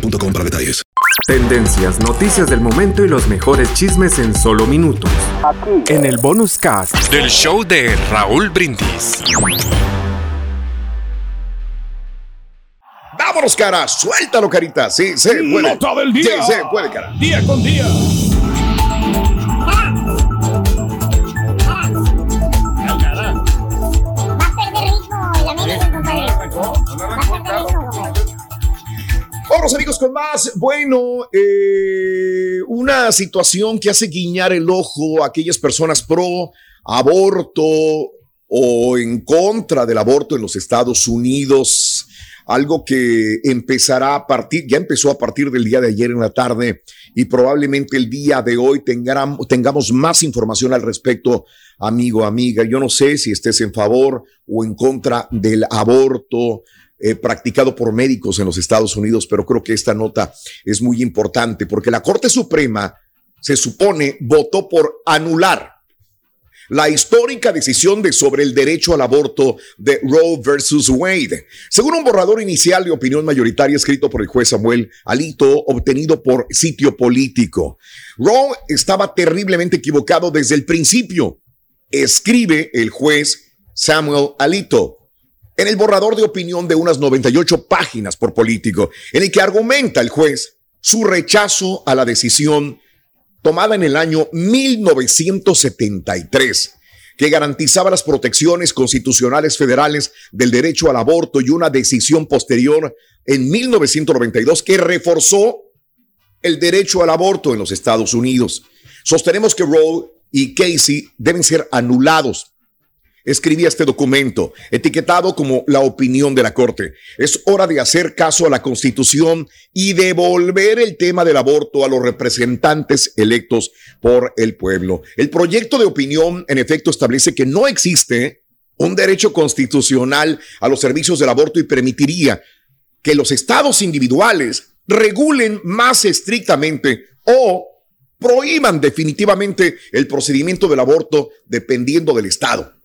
boostmobile.com para detalles. Tendencias, noticias del momento y los mejores chismes en solo minutos. En el bonus cast Del show de Raúl Brindis. Vámonos, cara. Suéltalo, carita. Sí, se puede. Nota del día. Sí, se puede, cara. Día con día. Vámonos, amigos, con más. Bueno, eh, una situación que hace guiñar el ojo a aquellas personas pro aborto o en contra del aborto en los Estados Unidos. Algo que empezará a partir, ya empezó a partir del día de ayer en la tarde y probablemente el día de hoy tengamos, tengamos más información al respecto, amigo, amiga. Yo no sé si estés en favor o en contra del aborto eh, practicado por médicos en los Estados Unidos, pero creo que esta nota es muy importante porque la Corte Suprema se supone votó por anular la histórica decisión de sobre el derecho al aborto de Roe versus Wade. Según un borrador inicial de opinión mayoritaria escrito por el juez Samuel Alito, obtenido por sitio político, Roe estaba terriblemente equivocado desde el principio, escribe el juez Samuel Alito en el borrador de opinión de unas 98 páginas por político, en el que argumenta el juez su rechazo a la decisión tomada en el año 1973 que garantizaba las protecciones constitucionales federales del derecho al aborto y una decisión posterior en 1992 que reforzó el derecho al aborto en los Estados Unidos. Sostenemos que Roe y Casey deben ser anulados escribía este documento, etiquetado como la opinión de la Corte. Es hora de hacer caso a la Constitución y devolver el tema del aborto a los representantes electos por el pueblo. El proyecto de opinión, en efecto, establece que no existe un derecho constitucional a los servicios del aborto y permitiría que los estados individuales regulen más estrictamente o prohíban definitivamente el procedimiento del aborto dependiendo del estado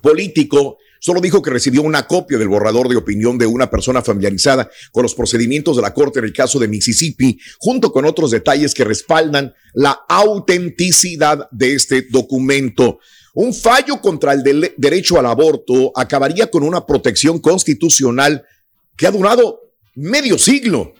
político solo dijo que recibió una copia del borrador de opinión de una persona familiarizada con los procedimientos de la Corte en el caso de Mississippi, junto con otros detalles que respaldan la autenticidad de este documento. Un fallo contra el de derecho al aborto acabaría con una protección constitucional que ha durado medio siglo.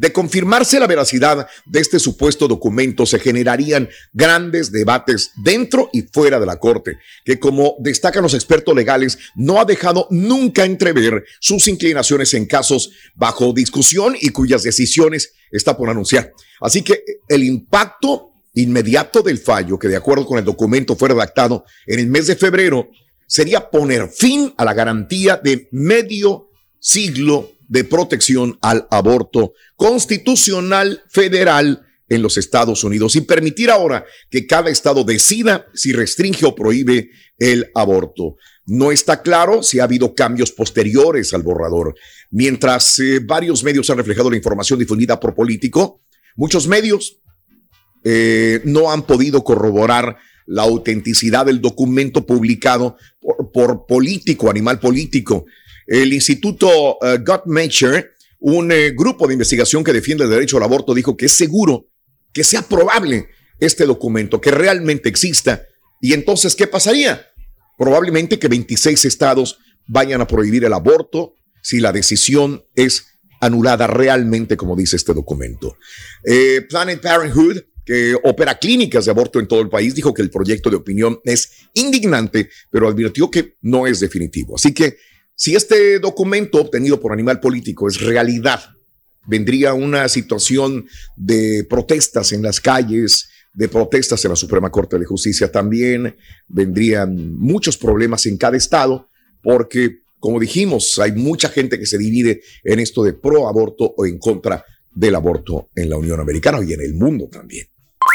De confirmarse la veracidad de este supuesto documento, se generarían grandes debates dentro y fuera de la Corte, que como destacan los expertos legales, no ha dejado nunca entrever sus inclinaciones en casos bajo discusión y cuyas decisiones está por anunciar. Así que el impacto inmediato del fallo, que de acuerdo con el documento fue redactado en el mes de febrero, sería poner fin a la garantía de medio siglo de protección al aborto constitucional federal en los Estados Unidos y permitir ahora que cada estado decida si restringe o prohíbe el aborto. No está claro si ha habido cambios posteriores al borrador. Mientras eh, varios medios han reflejado la información difundida por político, muchos medios eh, no han podido corroborar la autenticidad del documento publicado por, por político, animal político el Instituto uh, Guttmacher, un eh, grupo de investigación que defiende el derecho al aborto, dijo que es seguro que sea probable este documento, que realmente exista. Y entonces, ¿qué pasaría? Probablemente que 26 estados vayan a prohibir el aborto si la decisión es anulada realmente, como dice este documento. Eh, Planet Parenthood, que opera clínicas de aborto en todo el país, dijo que el proyecto de opinión es indignante, pero advirtió que no es definitivo. Así que si este documento obtenido por Animal Político es realidad, vendría una situación de protestas en las calles, de protestas en la Suprema Corte de Justicia también, vendrían muchos problemas en cada estado, porque, como dijimos, hay mucha gente que se divide en esto de pro aborto o en contra del aborto en la Unión Americana y en el mundo también.